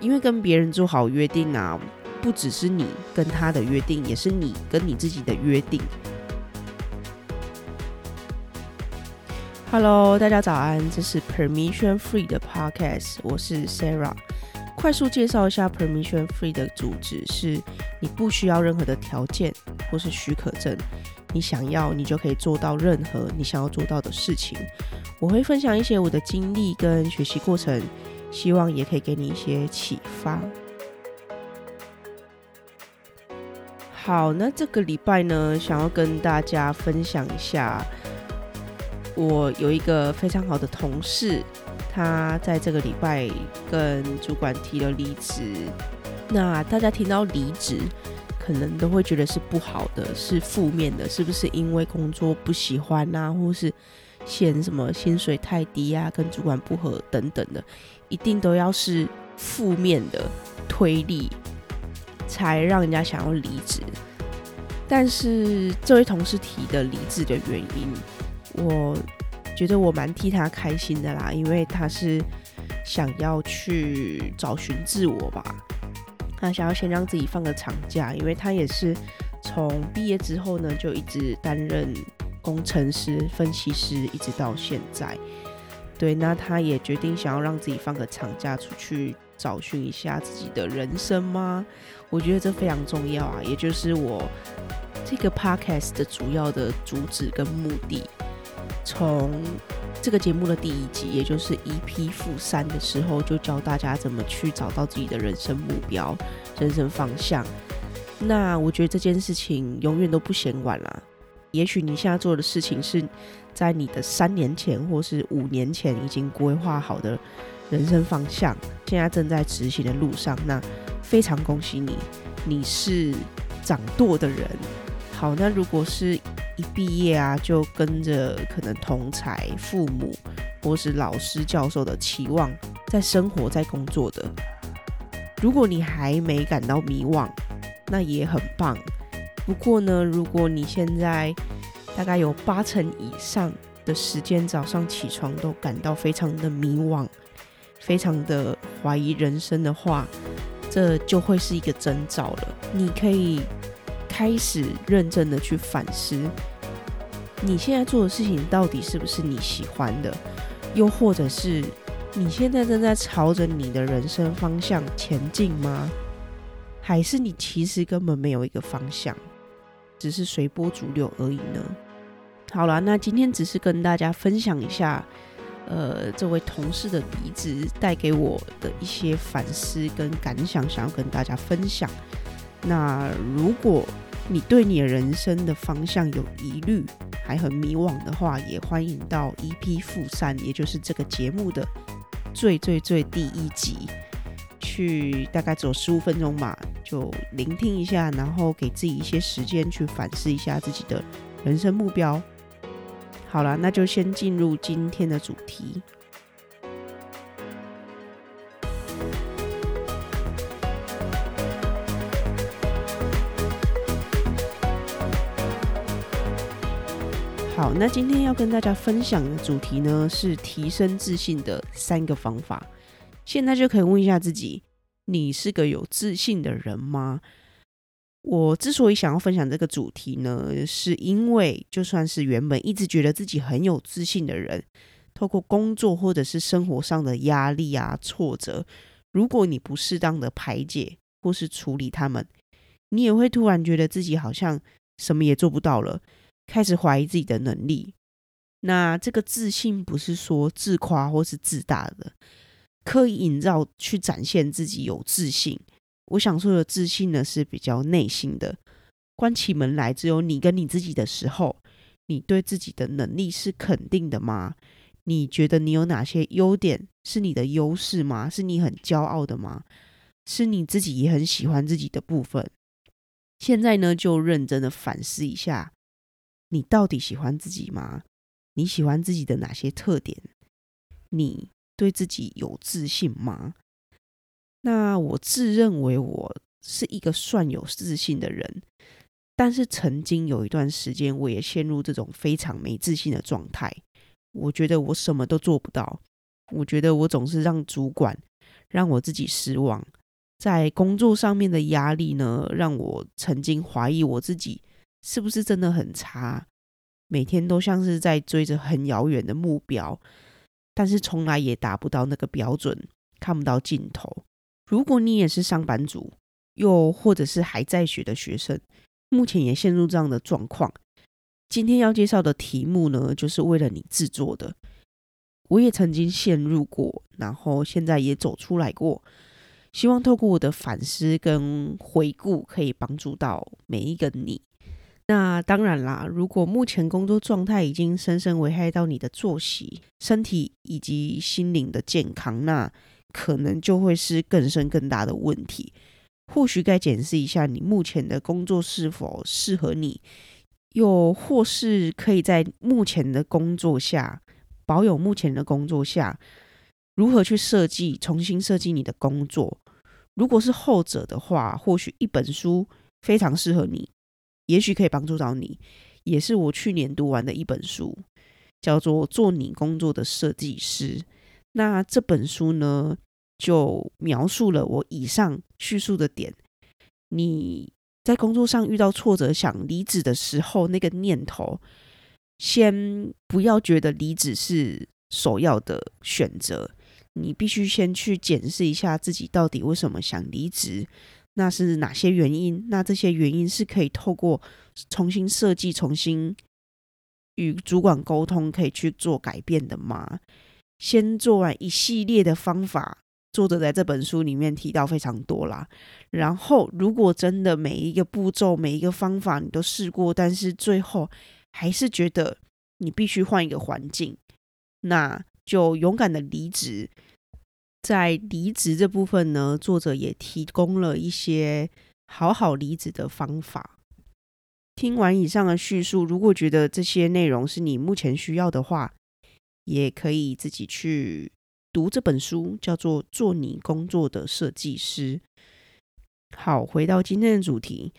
因为跟别人做好约定啊，不只是你跟他的约定，也是你跟你自己的约定。Hello，大家早安，这是 Permission Free 的 Podcast，我是 Sarah。快速介绍一下 Permission Free 的主旨是：你不需要任何的条件或是许可证，你想要，你就可以做到任何你想要做到的事情。我会分享一些我的经历跟学习过程。希望也可以给你一些启发。好，那这个礼拜呢，想要跟大家分享一下，我有一个非常好的同事，他在这个礼拜跟主管提了离职。那大家听到离职，可能都会觉得是不好的，是负面的，是不是因为工作不喜欢啊，或是嫌什么薪水太低啊，跟主管不合等等的。一定都要是负面的推力，才让人家想要离职。但是这位同事提的离职的原因，我觉得我蛮替他开心的啦，因为他是想要去找寻自我吧。他想要先让自己放个长假，因为他也是从毕业之后呢，就一直担任工程师、分析师，一直到现在。对，那他也决定想要让自己放个长假，出去找寻一下自己的人生吗？我觉得这非常重要啊，也就是我这个 podcast 的主要的主旨跟目的。从这个节目的第一集，也就是 EP 负三的时候，就教大家怎么去找到自己的人生目标、人生方向。那我觉得这件事情永远都不嫌晚啦。也许你现在做的事情是在你的三年前或是五年前已经规划好的人生方向，现在正在执行的路上，那非常恭喜你，你是掌舵的人。好，那如果是一毕业啊，就跟着可能同才、父母或是老师、教授的期望在生活、在工作的，如果你还没感到迷惘，那也很棒。不过呢，如果你现在大概有八成以上的时间早上起床都感到非常的迷惘，非常的怀疑人生的话，这就会是一个征兆了。你可以开始认真的去反思，你现在做的事情到底是不是你喜欢的，又或者是你现在正在朝着你的人生方向前进吗？还是你其实根本没有一个方向？只是随波逐流而已呢。好了，那今天只是跟大家分享一下，呃，这位同事的离职带给我的一些反思跟感想，想要跟大家分享。那如果你对你的人生的方向有疑虑，还很迷惘的话，也欢迎到 EP 负三，也就是这个节目的最最最第一集。去大概只有十五分钟吧，就聆听一下，然后给自己一些时间去反思一下自己的人生目标。好了，那就先进入今天的主题。好，那今天要跟大家分享的主题呢，是提升自信的三个方法。现在就可以问一下自己：你是个有自信的人吗？我之所以想要分享这个主题呢，是因为就算是原本一直觉得自己很有自信的人，透过工作或者是生活上的压力啊、挫折，如果你不适当的排解或是处理他们，你也会突然觉得自己好像什么也做不到了，开始怀疑自己的能力。那这个自信不是说自夸或是自大的。刻意营造去展现自己有自信，我想说的自信呢，是比较内心的。关起门来只有你跟你自己的时候，你对自己的能力是肯定的吗？你觉得你有哪些优点是你的优势吗？是你很骄傲的吗？是你自己也很喜欢自己的部分？现在呢，就认真的反思一下，你到底喜欢自己吗？你喜欢自己的哪些特点？你对自己有自信吗？那我自认为我是一个算有自信的人，但是曾经有一段时间，我也陷入这种非常没自信的状态。我觉得我什么都做不到，我觉得我总是让主管、让我自己失望。在工作上面的压力呢，让我曾经怀疑我自己是不是真的很差，每天都像是在追着很遥远的目标，但是从来也达不到那个标准，看不到尽头。如果你也是上班族，又或者是还在学的学生，目前也陷入这样的状况，今天要介绍的题目呢，就是为了你制作的。我也曾经陷入过，然后现在也走出来过。希望透过我的反思跟回顾，可以帮助到每一个你。那当然啦，如果目前工作状态已经深深危害到你的作息、身体以及心灵的健康，那可能就会是更深更大的问题。或许该检视一下你目前的工作是否适合你，又或是可以在目前的工作下保有目前的工作下，如何去设计，重新设计你的工作。如果是后者的话，或许一本书非常适合你，也许可以帮助到你。也是我去年读完的一本书，叫做《做你工作的设计师》。那这本书呢，就描述了我以上叙述的点。你在工作上遇到挫折，想离职的时候，那个念头，先不要觉得离职是首要的选择。你必须先去检视一下自己到底为什么想离职，那是哪些原因？那这些原因是可以透过重新设计、重新与主管沟通，可以去做改变的吗？先做完一系列的方法，作者在这本书里面提到非常多啦。然后，如果真的每一个步骤、每一个方法你都试过，但是最后还是觉得你必须换一个环境，那就勇敢的离职。在离职这部分呢，作者也提供了一些好好离职的方法。听完以上的叙述，如果觉得这些内容是你目前需要的话，也可以自己去读这本书，叫做《做你工作的设计师》。好，回到今天的主题，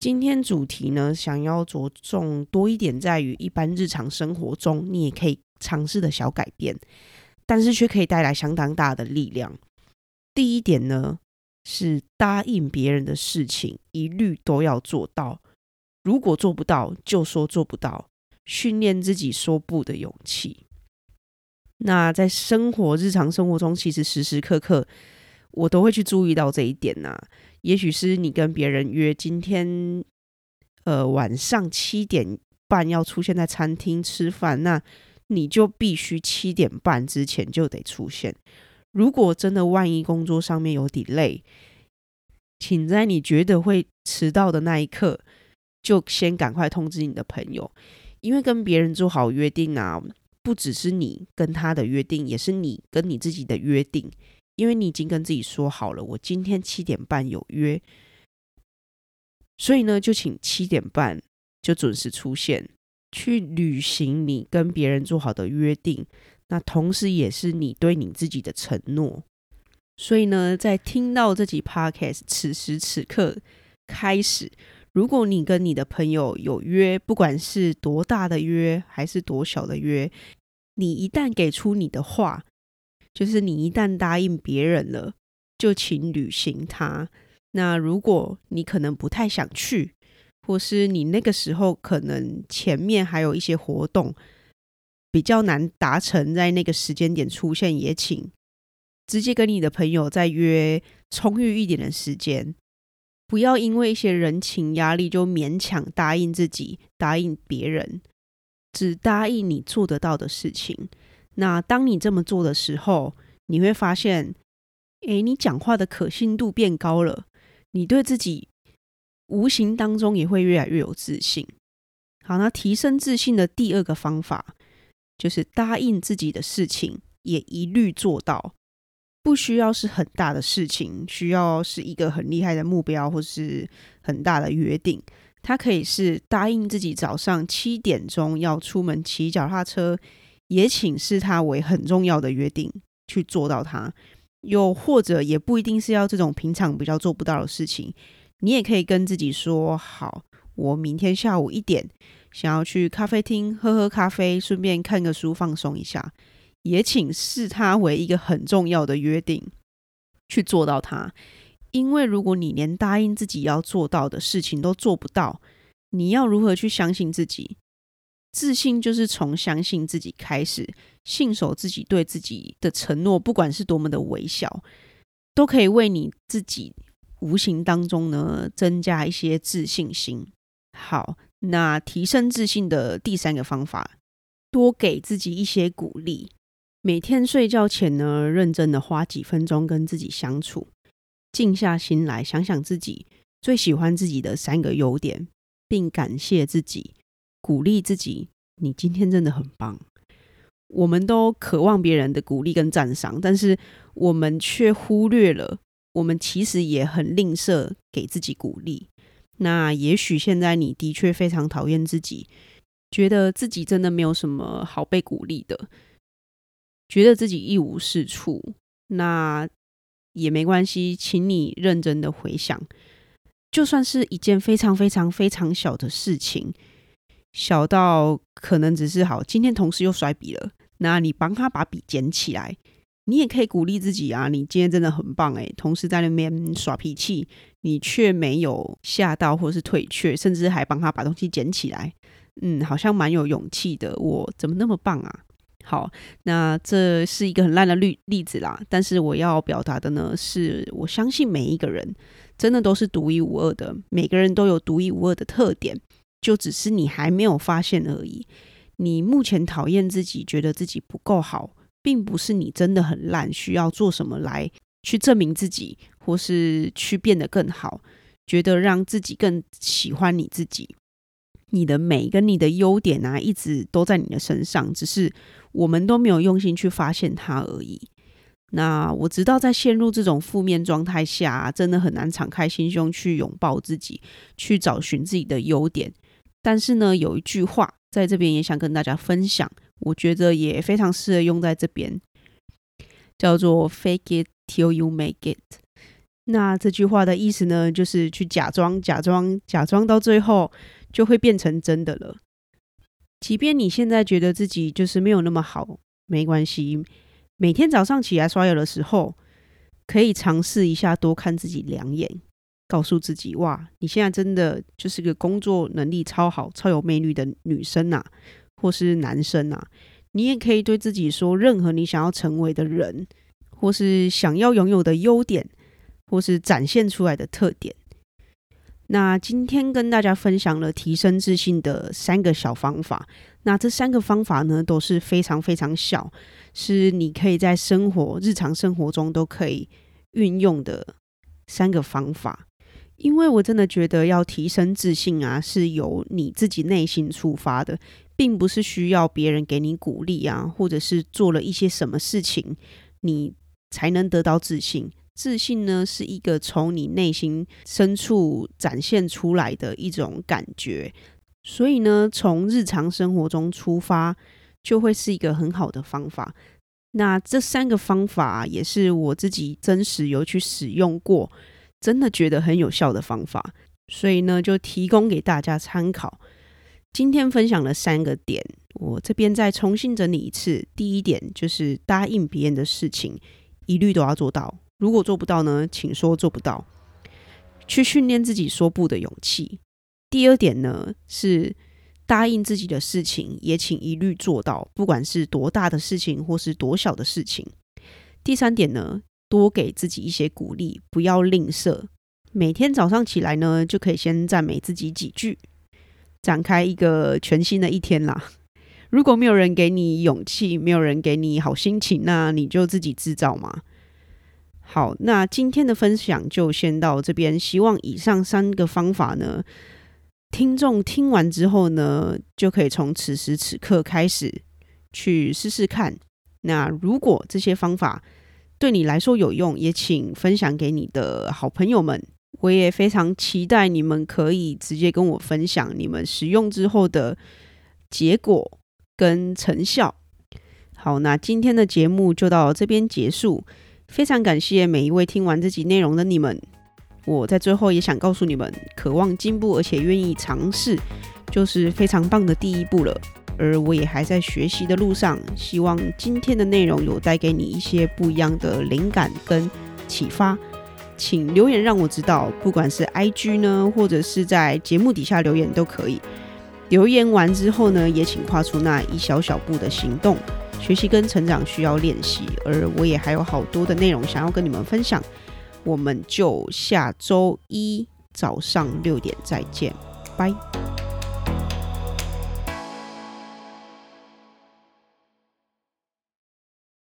今天主题呢，想要着重多一点，在于一般日常生活中，你也可以尝试的小改变。但是却可以带来相当大的力量。第一点呢，是答应别人的事情一律都要做到。如果做不到，就说做不到，训练自己说不的勇气。那在生活日常生活中，其实时时刻刻我都会去注意到这一点呐、也许是你跟别人约今天，呃，晚上七点半要出现在餐厅吃饭，那。你就必须七点半之前就得出现。如果真的万一工作上面有 delay，请在你觉得会迟到的那一刻，就先赶快通知你的朋友，因为跟别人做好约定啊，不只是你跟他的约定，也是你跟你自己的约定。因为你已经跟自己说好了，我今天七点半有约，所以呢，就请七点半就准时出现。去履行你跟别人做好的约定，那同时也是你对你自己的承诺。所以呢，在听到这集 Podcast，此时此刻开始，如果你跟你的朋友有约，不管是多大的约还是多小的约，你一旦给出你的话，就是你一旦答应别人了，就请履行它。那如果你可能不太想去，或是你那个时候可能前面还有一些活动比较难达成，在那个时间点出现，也请直接跟你的朋友再约充裕一点的时间，不要因为一些人情压力就勉强答应自己，答应别人，只答应你做得到的事情。那当你这么做的时候，你会发现，诶，你讲话的可信度变高了，你对自己。无形当中也会越来越有自信。好，那提升自信的第二个方法就是答应自己的事情也一律做到，不需要是很大的事情，需要是一个很厉害的目标或是很大的约定。它可以是答应自己早上七点钟要出门骑脚踏车，也请视它为很重要的约定去做到它。又或者也不一定是要这种平常比较做不到的事情。你也可以跟自己说好，我明天下午一点想要去咖啡厅喝喝咖啡，顺便看个书放松一下，也请视它为一个很重要的约定。去做到它。因为如果你连答应自己要做到的事情都做不到，你要如何去相信自己？自信就是从相信自己开始，信守自己对自己的承诺，不管是多么的微小，都可以为你自己无形当中呢增加一些自信心。好，那提升自信的第三个方法，多给自己一些鼓励。每天睡觉前呢，认真的花几分钟跟自己相处。静下心来，想想自己最喜欢自己的三个优点，并感谢自己，鼓励自己。你今天真的很棒。我们都渴望别人的鼓励跟赞赏，但是我们却忽略了，我们其实也很吝啬给自己鼓励。那也许现在你的确非常讨厌自己，觉得自己真的没有什么好被鼓励的，觉得自己一无是处。那也没关系，请你认真的回想，就算是一件非常非常非常小的事情，小到可能只是好，今天同事又摔笔了，那你帮他把笔捡起来，你也可以鼓励自己啊，你今天真的很棒诶，同事在那边耍脾气，你却没有吓到或是退却，甚至还帮他把东西捡起来，嗯，好像蛮有勇气的，我怎么那么棒啊？好，那这是一个很烂的例例子啦。但是我要表达的呢，是我相信每一个人真的都是独一无二的，每个人都有独一无二的特点，就只是你还没有发现而已。你目前讨厌自己，觉得自己不够好，并不是你真的很烂，需要做什么来去证明自己，或是去变得更好，觉得让自己更喜欢你自己。你的美跟你的优点啊，一直都在你的身上，只是我们都没有用心去发现它而已。那我知道，在陷入这种负面状态下，真的很难敞开心胸去拥抱自己，去找寻自己的优点。但是呢，有一句话在这边也想跟大家分享，我觉得也非常适合用在这边，叫做 “Fake it till you make it”。那这句话的意思呢，就是去假装、假装、假装，到最后。就会变成真的了。即便你现在觉得自己就是没有那么好，没关系。每天早上起来刷牙的时候，可以尝试一下多看自己两眼，告诉自己：哇，你现在真的就是个工作能力超好、超有魅力的女生呐，或是男生啊。你也可以对自己说，任何你想要成为的人，或是想要拥有的优点，或是展现出来的特点。那今天跟大家分享了提升自信的三个小方法。那这三个方法呢，都是非常非常小，是你可以在生活日常生活中都可以运用的三个方法。因为我真的觉得要提升自信啊，是由你自己内心出发的，并不是需要别人给你鼓励啊，或者是做了一些什么事情，你才能得到自信。自信呢，是一个从你内心深处展现出来的一种感觉，所以呢，从日常生活中出发，就会是一个很好的方法。那这三个方法也是我自己真实有去使用过，真的觉得很有效的方法，所以呢，就提供给大家参考。今天分享了三个点，我这边再重新整理一次。第一点就是答应别人的事情，一律都要做到。如果做不到呢，请说做不到，去训练自己说不的勇气。第二点呢，是答应自己的事情，也请一律做到，不管是多大的事情或是多小的事情。第三点呢，多给自己一些鼓励，不要吝啬。每天早上起来呢，就可以先赞美自己几句，展开一个全新的一天啦。如果没有人给你勇气，没有人给你好心情，那你就自己制造嘛。好，那今天的分享就先到这边。希望以上三个方法呢，听众听完之后呢，就可以从此时此刻开始去试试看。那如果这些方法对你来说有用，也请分享给你的好朋友们。我也非常期待你们可以直接跟我分享你们使用之后的结果跟成效。好，那今天的节目就到这边结束。非常感谢每一位听完这集内容的你们。我在最后也想告诉你们，渴望进步而且愿意尝试，就是非常棒的第一步了。而我也还在学习的路上，希望今天的内容有带给你一些不一样的灵感跟启发，请留言让我知道，不管是 IG 呢，或者是在节目底下留言都可以。留言完之后呢，也请跨出那一小小步的行动。学习跟成长需要练习，而我也还有好多的内容想要跟你们分享。我们就下周一早上六点再见，拜。